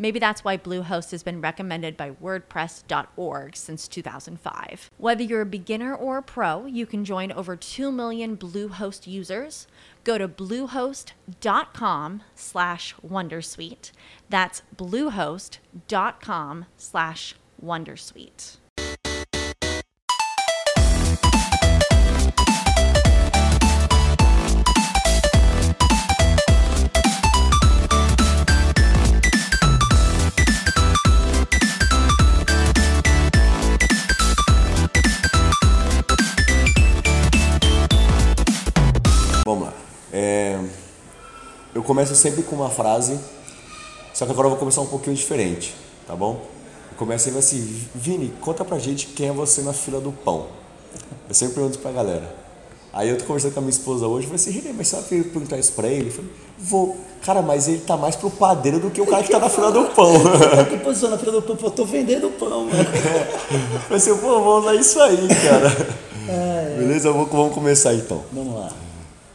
Maybe that's why Bluehost has been recommended by WordPress.org since 2005. Whether you're a beginner or a pro, you can join over 2 million Bluehost users. Go to bluehost.com slash wondersuite. That's bluehost.com slash wondersuite. É, eu começo sempre com uma frase, só que agora eu vou começar um pouquinho diferente, tá bom? Eu começo sempre assim, Vini, conta pra gente quem é você na fila do pão. Eu sempre pergunto pra galera. Aí eu tô conversando com a minha esposa hoje, eu falei assim, mas você vai perguntar isso pra ele? Eu falei, vou. Cara, mas ele tá mais pro padeiro do que o cara que tá na fila do pão. Tá que posição na fila do pão? Eu tô vendendo pão, mano. Eu falei assim, pô, vou usar isso aí, cara. Beleza? Vamos, vamos começar então. Vamos lá.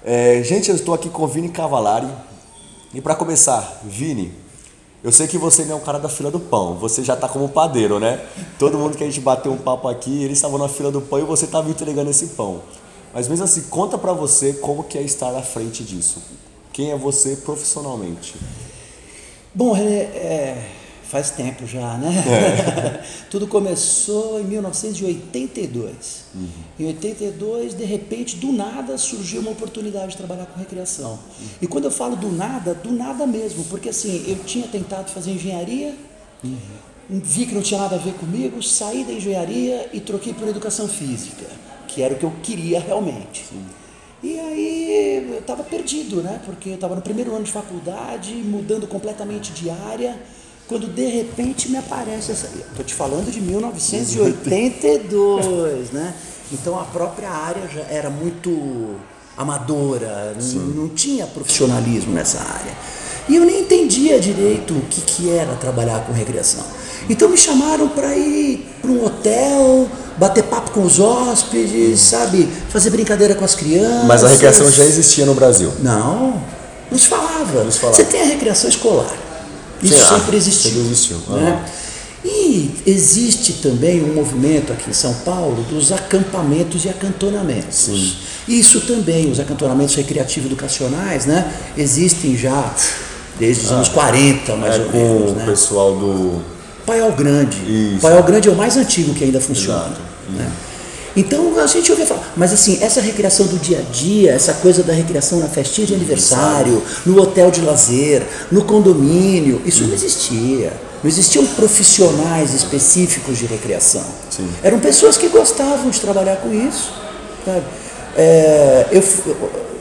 É, gente, eu estou aqui com o Vini Cavalari. E para começar, Vini, eu sei que você não é um cara da fila do pão, você já tá como padeiro, né? Todo mundo que a gente bateu um papo aqui, eles estavam na fila do pão e você estava entregando esse pão. Mas mesmo assim, conta pra você como que é estar à frente disso. Quem é você profissionalmente? Bom, René, é, faz tempo já, né? Tudo começou em 1982. Em 82, de repente, do nada, surgiu uma oportunidade de trabalhar com recreação. E quando eu falo do nada, do nada mesmo, porque assim, eu tinha tentado fazer engenharia, vi que não tinha nada a ver comigo, saí da engenharia e troquei por educação física, que era o que eu queria realmente. E aí eu estava perdido, né? Porque eu estava no primeiro ano de faculdade, mudando completamente de área, quando de repente me aparece essa. Estou te falando de 1982, né? Então a própria área já era muito amadora, não, não tinha profissionalismo nessa área. E eu nem entendia direito o que, que era trabalhar com recreação. Então me chamaram para ir para um hotel, bater papo com os hóspedes, sabe? Fazer brincadeira com as crianças. Mas a recreação já existia no Brasil. Não, não falava. Não se falava. Você tem a recreação escolar. Isso ah, sempre existiu. sempre existiu. né? E existe também um movimento aqui em São Paulo dos acampamentos e acantonamentos. Sim. Isso também, os acantonamentos recreativos educacionais, né? Existem já desde os anos 40, mais É ou menos. o Né? pessoal do. Paiol Grande. Isso. Paiol Grande é o mais antigo que ainda funciona. Exato. né? Então a gente ouvia falar, mas assim, essa recreação do dia a dia, essa coisa da recreação na festinha de aniversário, no hotel de lazer, no condomínio, isso não existia. Não existiam profissionais específicos de recreação. Sim. Eram pessoas que gostavam de trabalhar com isso. É, eu,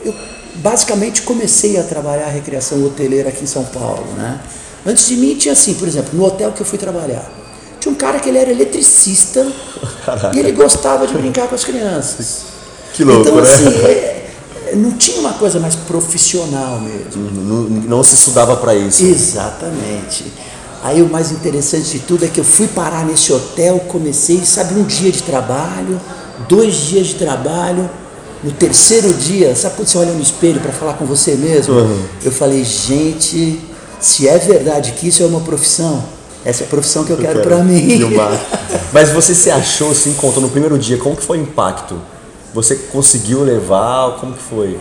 eu basicamente comecei a trabalhar a recreação hoteleira aqui em São Paulo. Né? Antes de mim tinha assim, por exemplo, no hotel que eu fui trabalhar. Tinha um cara que ele era eletricista e ele gostava de brincar com as crianças. Que louco, então, né? assim, é- é, não tinha uma coisa mais profissional mesmo. Não, não se estudava para isso. Exatamente. Aí o mais interessante de tudo é que eu fui parar nesse hotel, comecei, sabe, um dia de trabalho, dois dias de trabalho. No terceiro dia, sabe quando você olha no espelho para falar com você mesmo? Eu falei, gente, se é verdade que isso é uma profissão, essa é a profissão que eu, quero, para mim. Mas você se achou, se encontrou no primeiro dia, como que foi o impacto? Você conseguiu levar? Como que foi?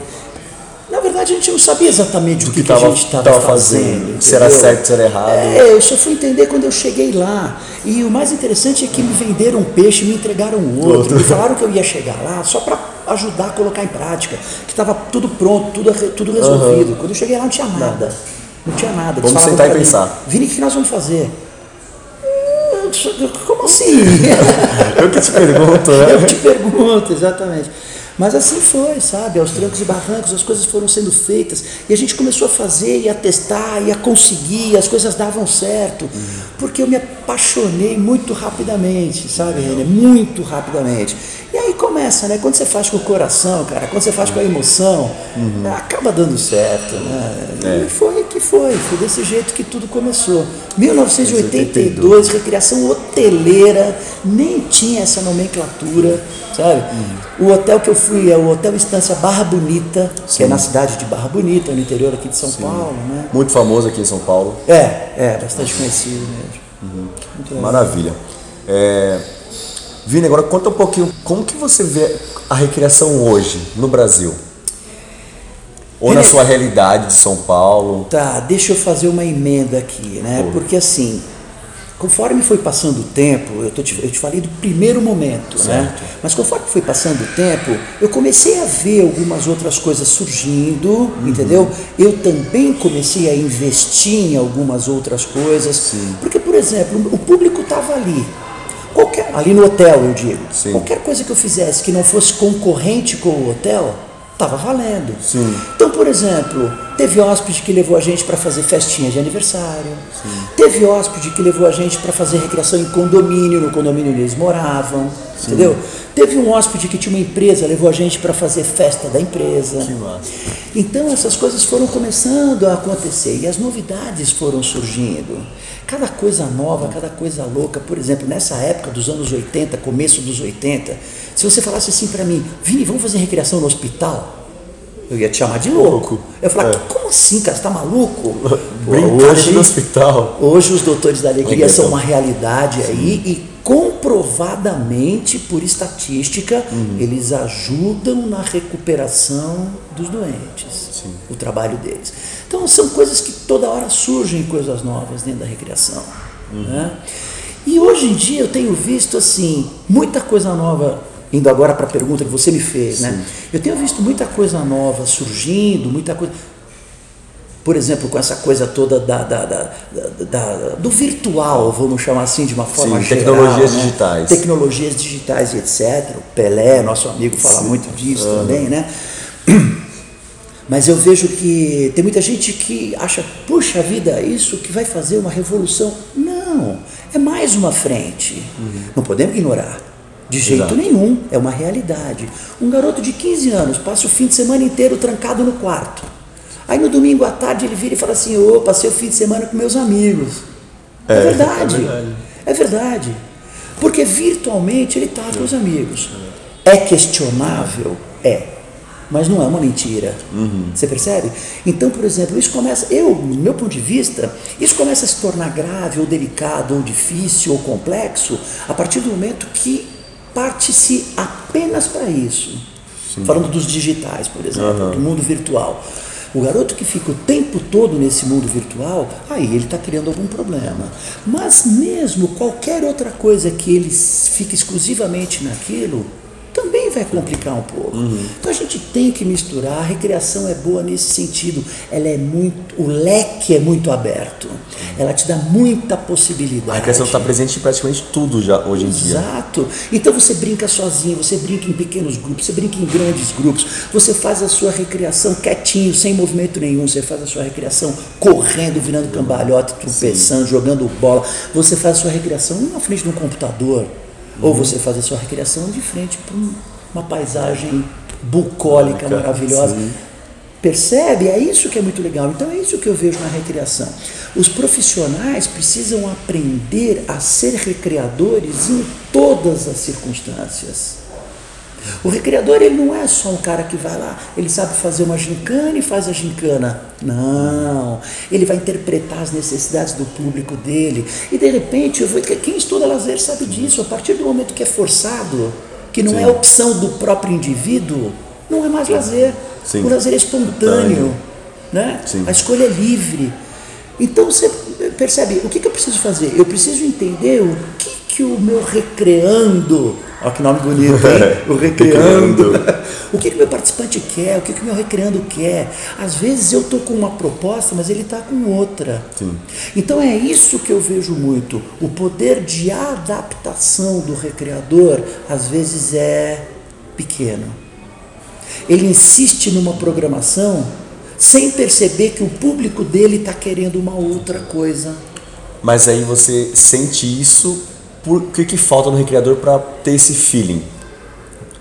Na verdade, a gente não sabia exatamente o que, que que a gente estava tava fazendo. fazendo, se era certo, se era errado. É, eu só fui entender quando eu cheguei lá. E o mais interessante é que me venderam um peixe e me entregaram outro. Outro. Me falaram que eu ia chegar lá só para ajudar a colocar em prática. Que estava tudo pronto, tudo, tudo resolvido. Quando eu cheguei lá não tinha nada. Não tinha nada. Vamos sentar e mim, pensar. Vini, o que nós vamos fazer? Como assim? Eu que te pergunto, né? Eu te pergunto, exatamente. Mas assim foi, sabe? Aos trancos e barrancos, as coisas foram sendo feitas. E a gente começou a fazer, e a testar, e a conseguir, as coisas davam certo. Porque eu me apaixonei muito rapidamente, sabe, Renê? Muito rapidamente. E aí começa, né? Quando você faz com o coração, cara, quando você faz com a emoção, acaba dando certo, né? E foi que foi, foi desse jeito que tudo começou. 1982, recreação hoteleira, nem tinha essa nomenclatura, sabe? O hotel que eu fui é o Hotel Estância Barra Bonita, que é na cidade de Barra Bonita, no interior aqui de São Paulo, né? Muito famoso aqui em São Paulo. É, é, bastante conhecido mesmo. Legal. Maravilha. É... Vini, agora conta um pouquinho como que você vê a recreação hoje no Brasil? Ou na Ele- sua realidade de São Paulo? Tá, deixa eu fazer uma emenda aqui, né? Porque assim, conforme foi passando o tempo, eu, tô te, eu te falei do primeiro momento, né? Certo. Mas conforme foi passando o tempo, eu comecei a ver algumas outras coisas surgindo, Uhum. entendeu? Eu também comecei a investir em algumas outras coisas. Porque, por exemplo, o público estava ali. Qualquer, ali no hotel, eu digo. Sim. Qualquer coisa que eu fizesse que não fosse concorrente com o hotel, estava valendo. Sim. Então, por exemplo, teve hóspede que levou a gente para fazer festinha de aniversário. Teve hóspede que levou a gente para fazer recreação em condomínio, no condomínio onde eles moravam. Entendeu? Teve um hóspede que tinha uma empresa, levou a gente para fazer festa da empresa. Que massa. Então essas coisas foram começando a acontecer e as novidades foram surgindo. Cada coisa nova, cada coisa louca. Por exemplo, nessa época dos anos 80, começo dos 80, se você falasse assim para mim, Vini, vamos fazer recreação no hospital? Eu ia te chamar de louco. Eu ia falar, É. como assim, cara? Você tá maluco? Brincadeira no hospital. Hoje os doutores da alegria são uma realidade aí e comprovadamente, por estatística, Uhum. eles ajudam na recuperação dos doentes. O trabalho deles. Então são coisas que toda hora surgem coisas novas dentro da recreação. Uhum. né? E hoje em dia eu tenho visto assim muita coisa nova. Indo agora para a pergunta que você me fez, né? Eu tenho visto muita coisa nova surgindo, muita coisa por exemplo, com essa coisa toda da, da- da- da- do virtual, vamos chamar assim de uma forma Sim, geral. tecnologias né? digitais. Tecnologias digitais e etc. O Pelé, nosso amigo, fala muito disso também, né? Mas eu vejo que tem muita gente que acha, puxa vida, isso que vai fazer uma revolução. Não, é mais uma frente. Não podemos ignorar. De jeito Exato. nenhum, é uma realidade. Um garoto de 15 anos passa o fim de semana inteiro trancado no quarto. Aí no domingo à tarde ele vira e fala assim: Ô, passei o fim de semana com meus amigos. É, verdade. é verdade. É verdade. Porque virtualmente ele está com os amigos. É questionável? É. Mas não é uma mentira. Você percebe? Então, por exemplo, isso começa, eu, no meu ponto de vista, isso começa a se tornar grave ou delicado ou difícil ou complexo a partir do momento que parte-se apenas para isso. Falando dos digitais, por exemplo, do mundo virtual. O garoto que fica o tempo todo nesse mundo virtual, aí ele está criando algum problema. Mas mesmo qualquer outra coisa que ele fique exclusivamente naquilo, também vai complicar um pouco. Então a gente tem que misturar, a recreação é boa nesse sentido. Ela é muito, o leque é muito aberto. Ela te dá muita possibilidade. A recreação está presente em praticamente tudo já hoje em dia. Exato. Então você brinca sozinho, você brinca em pequenos grupos, você brinca em grandes grupos, você faz a sua recreação quietinho, sem movimento nenhum, você faz a sua recreação correndo, virando cambalhota, tropeçando, jogando bola, você faz a sua recreação na frente de um computador, ou você faz a sua recreação de frente para um- uma paisagem bucólica, Bucólica, maravilhosa. sim. Percebe? É isso que é muito legal. Então é isso que eu vejo na recreação. Os profissionais precisam aprender a ser recreadores em todas as circunstâncias. O recreador ele não é só um cara que vai lá, ele sabe fazer uma gincana e faz a gincana. Não, ele vai interpretar as necessidades do público dele. E de repente, eu vou, quem estuda lazer sabe disso. A partir do momento que é forçado, que não Sim. é opção do próprio indivíduo, não é mais lazer. Sim. O lazer é espontâneo, né? Sim. A escolha é livre. Então você percebe, o que, que eu preciso fazer? Eu preciso entender o que, que o meu recreando, olha que nome bonito, hein? O recreando. o que, que meu participante quer, o que, que o meu recreando quer. Às vezes eu estou com uma proposta, mas ele está com outra. Sim. Então é isso que eu vejo muito. O poder de adaptação do recreador, às vezes, é pequeno. Ele insiste numa programação sem perceber que o público dele está querendo uma outra coisa. Mas aí você sente isso, por que, que falta no recreador para ter esse feeling?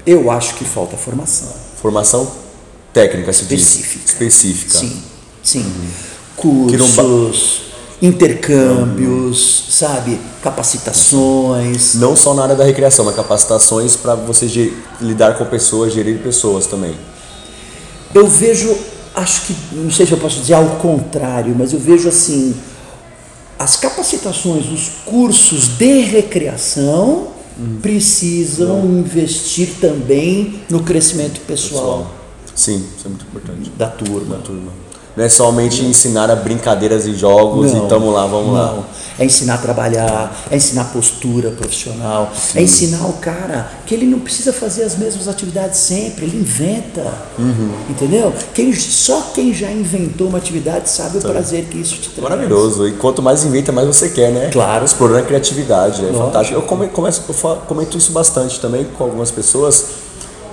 Eu acho que falta formação. Formação técnica. Específica. Específica. Sim, sim. Não ba- Cursos, intercâmbios, sabe? Capacitações. Não só na área da recreação, mas capacitações para você lidar com pessoas, gerir pessoas também. Eu vejo, acho que, não sei se eu posso dizer ao contrário, mas eu vejo assim, as capacitações, os cursos de recreação precisam investir também no crescimento pessoal, Sim, isso é muito importante. da turma. Turma. Não é somente ensinar a brincadeiras e jogos e tamo lá, vamos lá. não. É ensinar a trabalhar, é ensinar postura profissional, é ensinar o cara que ele não precisa fazer as mesmas atividades sempre, ele inventa. Uhum. Entendeu? Quem, só quem já inventou uma atividade sabe o prazer que isso te traz. Maravilhoso. E quanto mais inventa, mais você quer, né? Claro. Explorando a criatividade. É Lógico. fantástico. Eu, come, começo, eu comento isso bastante também com algumas pessoas.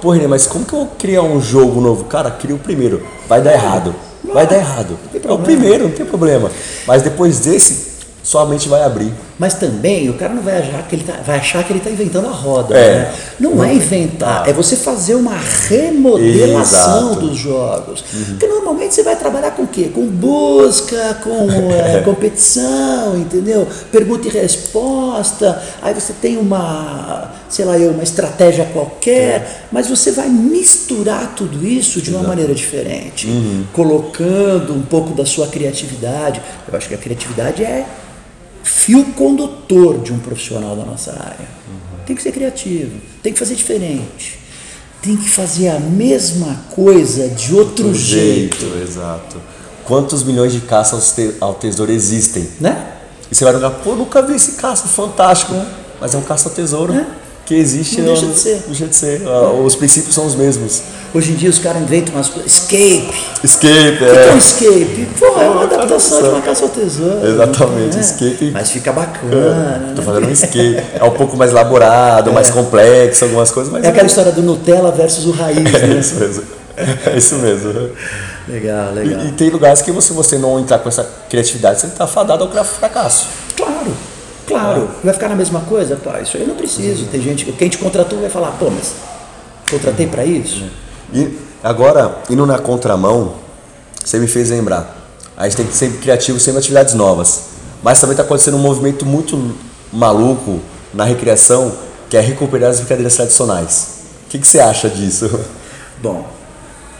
Pô, René, mas como que eu vou criar um jogo novo? Cara, cria o primeiro. Vai dar errado. Vai dar errado. É o primeiro, não tem problema. Mas depois desse, sua mente vai abrir. Mas também o cara não vai achar que ele tá, vai achar que ele está inventando a roda. É. né? Não é inventar, é você fazer uma remodelação Exato. dos jogos. Porque normalmente você vai trabalhar com o quê? Com busca, com é, competição, entendeu? Pergunta e resposta. Aí você tem uma, sei lá eu, uma estratégia qualquer, mas você vai misturar tudo isso de uma maneira diferente, colocando um pouco da sua criatividade. Eu acho que a criatividade é fio condutor de um profissional da nossa área. Tem que ser criativo, tem que fazer diferente, tem que fazer a mesma coisa de outro Do jeito, exato. Quantos milhões de caças ao te- ao tesouro existem? né? E você vai jogar, pô, nunca vi esse caça, fantástico. Mas é um caça ao tesouro É. que existe. Não deixa de ser. Deixa de ser. Ah, Os princípios são os mesmos. Hoje em dia os caras inventam umas coisas. Escape. Escape, O que é um é. escape? Pô, é uma Pô, adaptação de uma caça ao tesouro. Exatamente, né? escape. Mas fica bacana. Tô né? fazendo um escape. É um pouco mais elaborado, mais complexo, algumas coisas, mas É aquela história do Nutella versus o raiz, É né? isso mesmo. É isso mesmo. Legal, legal. E, e tem lugares que se você não entrar com essa criatividade, você está fadado ao fracasso. Claro, claro. Vai ficar na mesma coisa? Pá, isso aí eu não preciso. Tem gente que quem te contratou vai falar, pô, mas contratei para isso? E agora, indo na contramão, você me fez lembrar. A gente tem que ser sempre criativo, sempre atividades novas. Mas também está acontecendo um movimento muito maluco na recreação, que é recuperar as brincadeiras tradicionais. O que, que você acha disso? Bom,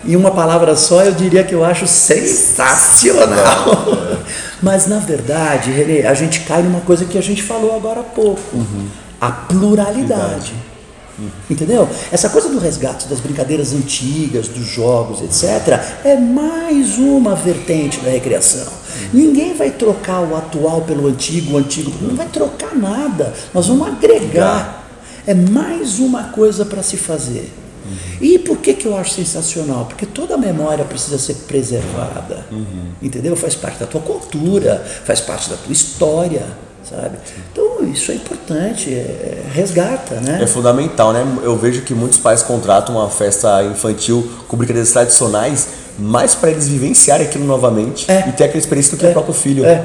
em uma palavra só eu diria que eu acho sensacional. Mas na verdade, Renê, a gente cai numa coisa que a gente falou agora há pouco: a pluralidade. Entendeu? Essa coisa do resgate das brincadeiras antigas, dos jogos, etc., é mais uma vertente da recreação. Ninguém vai trocar o atual pelo antigo, o antigo. Não vai trocar nada. Nós vamos agregar. É mais uma coisa para se fazer. E por que, que eu acho sensacional? Porque toda a memória precisa ser preservada. Entendeu? Faz parte da tua cultura, faz parte da tua história, sabe? Então isso é importante, é, resgata, né? É fundamental, né? Eu vejo que muitos pais contratam uma festa infantil com brincadeiras tradicionais, mais para eles vivenciarem aquilo novamente É. e ter aquela experiência do que É. o próprio filho. É.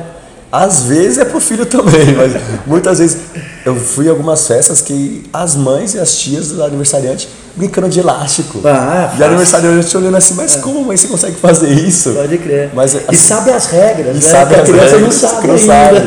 Às vezes é pro filho também, mas muitas vezes eu fui em algumas festas que as mães e as tias do aniversariante brincando de elástico. Ah, e fácil. o aniversariante olhando assim, mas como mãe você consegue fazer isso? Pode crer. Mas, e assim, sabe as regras, e né? sabe que a as criança regras, não sabe não sabe.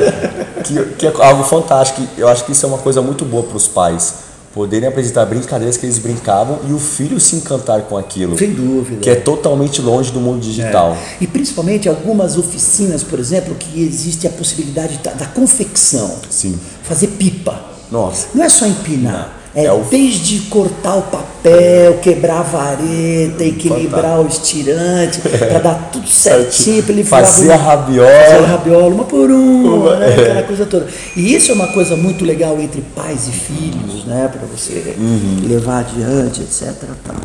Que, que é algo fantástico. Eu acho que isso é uma coisa muito boa para os pais. Poderem apresentar brincadeiras que eles brincavam e o filho se encantar com aquilo. Sem dúvida. Que é totalmente longe do mundo digital. E principalmente algumas oficinas, por exemplo, que existe a possibilidade da, da confecção. Sim. Fazer pipa. Nossa. Não é só empinar, É, É o- desde cortar o papel, quebrar a vareta, equilibrar o estirante, para dar tudo certinho, para ele Fazer a rabiola. Fazer a rabiola, uma por uma, Uma, né? é. aquela coisa toda. E isso é uma coisa muito legal entre pais e filhos, né? Para você Uhum. levar adiante, etc. Tal.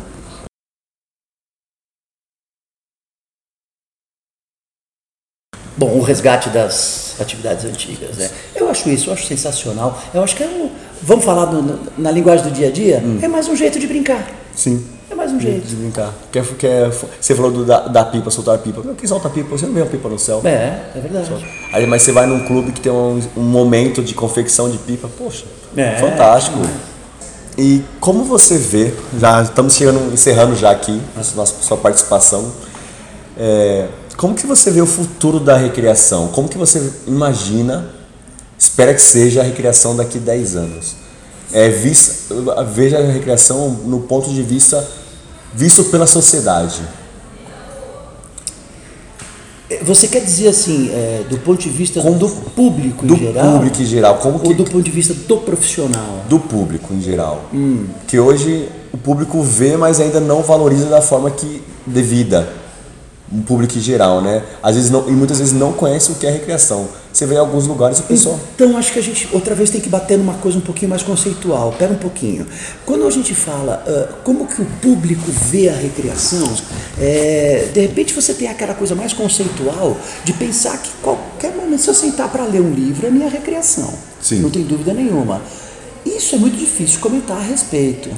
Bom, o resgate das atividades antigas, né? Eu acho isso, eu acho sensacional. Eu acho que é um, vamos falar na linguagem do dia a dia, Hum. é mais um jeito de brincar. Sim. É mais um jeito. De brincar. Quer, quer, você falou do, da, da pipa, soltar a pipa. Meu, quem solta a pipa? Você não vê a pipa no céu. É, é verdade. Aí, mas você vai num clube que tem um, um momento de confecção de pipa, poxa, É. fantástico. E como você vê, já estamos chegando, encerrando já aqui essa nossa sua participação, é, como que você vê o futuro da recreação? Como que você imagina, espera que seja a recreação daqui 10 anos? É, vista, veja a recreação no ponto de vista visto pela sociedade. Você quer dizer assim, é, do ponto de vista Com- do público Do em geral? público em geral, como que Ou do ponto de vista do profissional? do público em geral. Que hoje o público vê, mas ainda não valoriza da forma que devida. Um público em geral, né? Às vezes não, e muitas vezes não conhece o que é recreação. Você vê em alguns lugares o pessoal. Então acho que a gente outra vez tem que bater numa coisa um pouquinho mais conceitual. Pera um pouquinho. Quando a gente fala ah, como que o público vê a recreação, é, de repente você tem aquela coisa mais conceitual de pensar que qualquer momento se eu sentar para ler um livro é minha recreação. Sim. Não tem dúvida nenhuma. Isso é muito difícil comentar a respeito.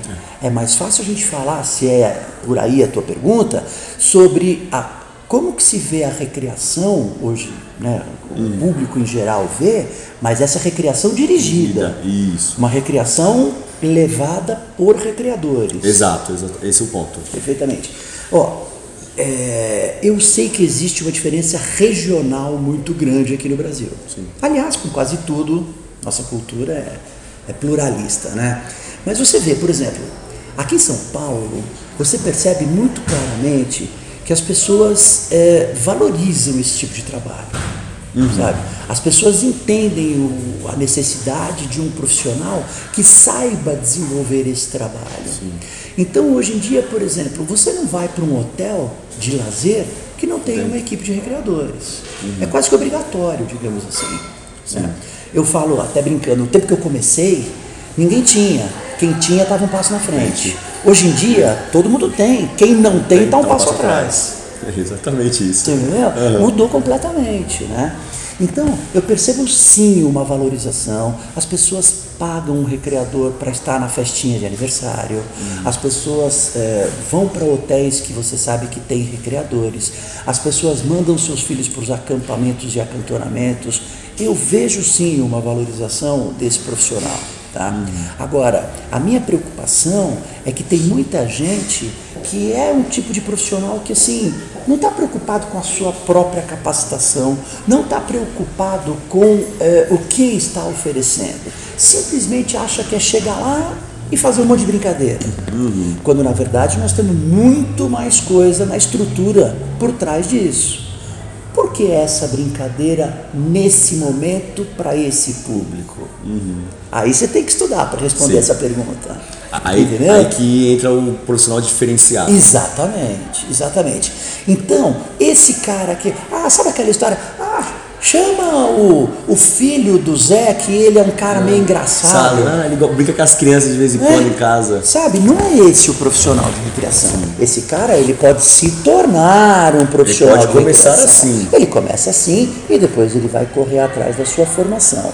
É mais fácil a gente falar, se é por aí a tua pergunta, sobre a, como que se vê a recreação hoje, né? o público em geral vê, mas essa recreação dirigida. Isso. Uma recreação levada por recreadores. Exato, exato, esse é o ponto. Perfeitamente. Ó, é, eu sei que existe uma diferença regional muito grande aqui no Brasil. Aliás, com quase tudo, nossa cultura é, é pluralista, né? Mas você vê, por exemplo, aqui em São Paulo, você percebe muito claramente que as pessoas é, valorizam esse tipo de trabalho. Sabe? As pessoas entendem o- a necessidade de um profissional que saiba desenvolver esse trabalho. Então, hoje em dia, por exemplo, você não vai para um hotel de lazer que não tem uma equipe de recreadores. É quase que obrigatório, digamos assim. né? Eu falo, até brincando, no tempo que eu comecei, ninguém tinha. Quem tinha estava um passo na frente. Hoje em dia, todo mundo tem. Quem não tem está um Então, passo passa atrás. É exatamente isso. Entendeu? Mudou completamente, né? Então, eu percebo sim uma valorização. As pessoas pagam um recreador para estar na festinha de aniversário. As pessoas eh, vão para hotéis que você sabe que tem recreadores. As pessoas mandam seus filhos para os acampamentos e acantonamentos. Eu vejo sim uma valorização desse profissional. Tá? Agora, a minha preocupação é que tem muita gente que é um tipo de profissional que assim não está preocupado com a sua própria capacitação, não está preocupado com eh, o que está oferecendo, simplesmente acha que é chegar lá e fazer um monte de brincadeira. Quando na verdade nós temos muito mais coisa na estrutura por trás disso. Por que essa brincadeira nesse momento para esse público? Aí você tem que estudar para responder Sim. essa pergunta. Aí, Entendeu? aí que entra o profissional diferenciado. Exatamente, exatamente. Então, esse cara aqui, ah, sabe aquela história? Chama o, o filho do Zé, que ele é um cara meio engraçado. Sabe? Ah, ele brinca com as crianças de vez em É. quando em casa. Sabe, não é esse o profissional de recreação. Esse cara, ele pode se tornar um profissional pode de começar recreação. assim. Ele começa assim e depois ele vai correr atrás da sua formação.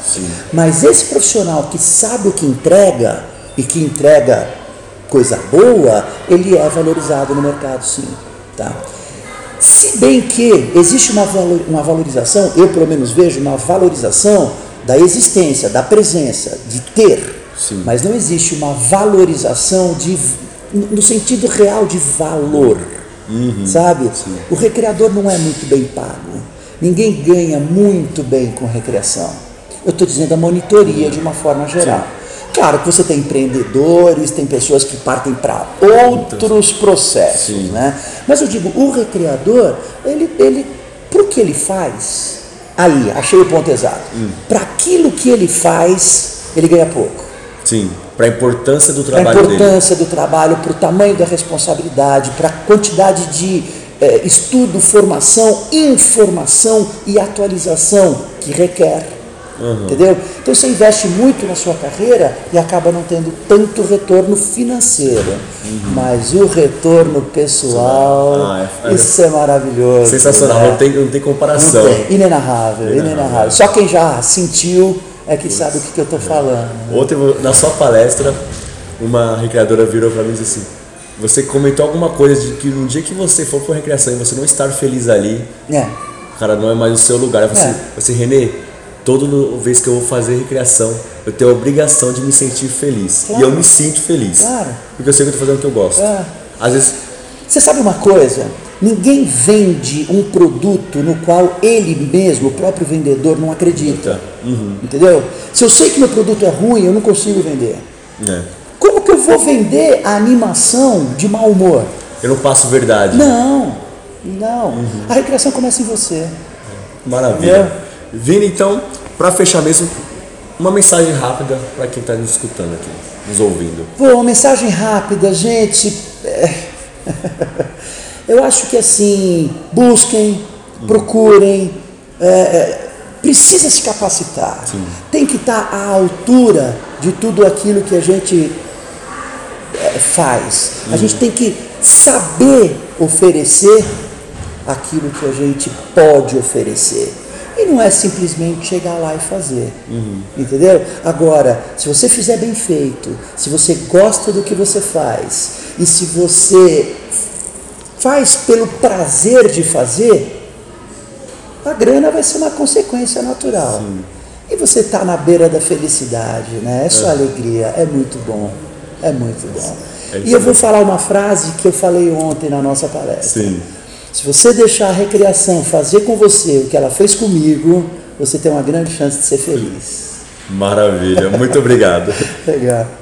Mas esse profissional que sabe o que entrega e que entrega coisa boa, ele é valorizado no mercado, sim. Tá? Se bem que existe uma, uma valorização, eu pelo menos vejo uma valorização da existência, da presença, de ter, Sim. mas não existe uma valorização de, no sentido real de valor, sabe? O recreador não é muito bem pago, ninguém ganha muito bem com recreação. Eu estou dizendo a monitoria de uma forma geral. Claro que você tem empreendedores, tem pessoas que partem para outros processos, Sim. né? Mas eu digo, o recreador, ele, ele para o que ele faz, aí, achei o ponto exato. Para aquilo que ele faz, ele ganha pouco. Sim, para a importância do Para a trabalho dele. importância do trabalho, para o tamanho da responsabilidade, para a quantidade de eh, estudo, formação, informação e atualização que requer. Entendeu? Então você investe muito na sua carreira e acaba não tendo tanto retorno financeiro. Mas o retorno pessoal, Ah, é- é- isso é maravilhoso. Sensacional, né? não tem, não tem comparação. Não tem. Inenarrável, Inenarrável. inenarrável. Só quem já sentiu é que sabe o que, que eu estou falando. Ontem, na sua palestra, uma recreadora virou para mim e disse assim: Você comentou alguma coisa de que no dia que você for para recreação e você não estar feliz ali, É. cara, não é mais o seu lugar. Eu falei É. assim, você, Renê, toda vez que eu vou fazer recreação, eu tenho a obrigação de me sentir feliz. Claro. E eu me sinto feliz. Claro. Porque eu sei que eu tô fazendo o que eu gosto. É. Às vezes, Você sabe uma coisa? Ninguém vende um produto no qual ele mesmo, o próprio vendedor, não acredita. Uhum. Entendeu? Se eu sei que meu produto é ruim, eu não consigo vender. é, Como que eu vou vender a animação de mau humor? eu não passo verdade. Não, não. Uhum. A recreação começa em você. Maravilha. Vini, então, para fechar mesmo, uma mensagem rápida para quem está nos escutando aqui, nos ouvindo. Pô, uma mensagem rápida, gente. é, Eu acho que assim, busquem, procurem, é, é, precisa se capacitar. Tem que estar à altura de tudo aquilo que a gente é, faz. A gente tem que saber oferecer aquilo que a gente pode oferecer. E não é simplesmente chegar lá e fazer. Entendeu? Agora, se você fizer bem feito, se você gosta do que você faz, e se você faz pelo prazer de fazer, a grana vai ser uma consequência natural. E você está na beira da felicidade, né? É só alegria, é muito bom. É muito bom. É e eu vou falar uma frase que eu falei ontem na nossa palestra. Sim. Se você deixar a recreação fazer com você o que ela fez comigo, você tem uma grande chance de ser feliz. Maravilha. Muito obrigado. Legal.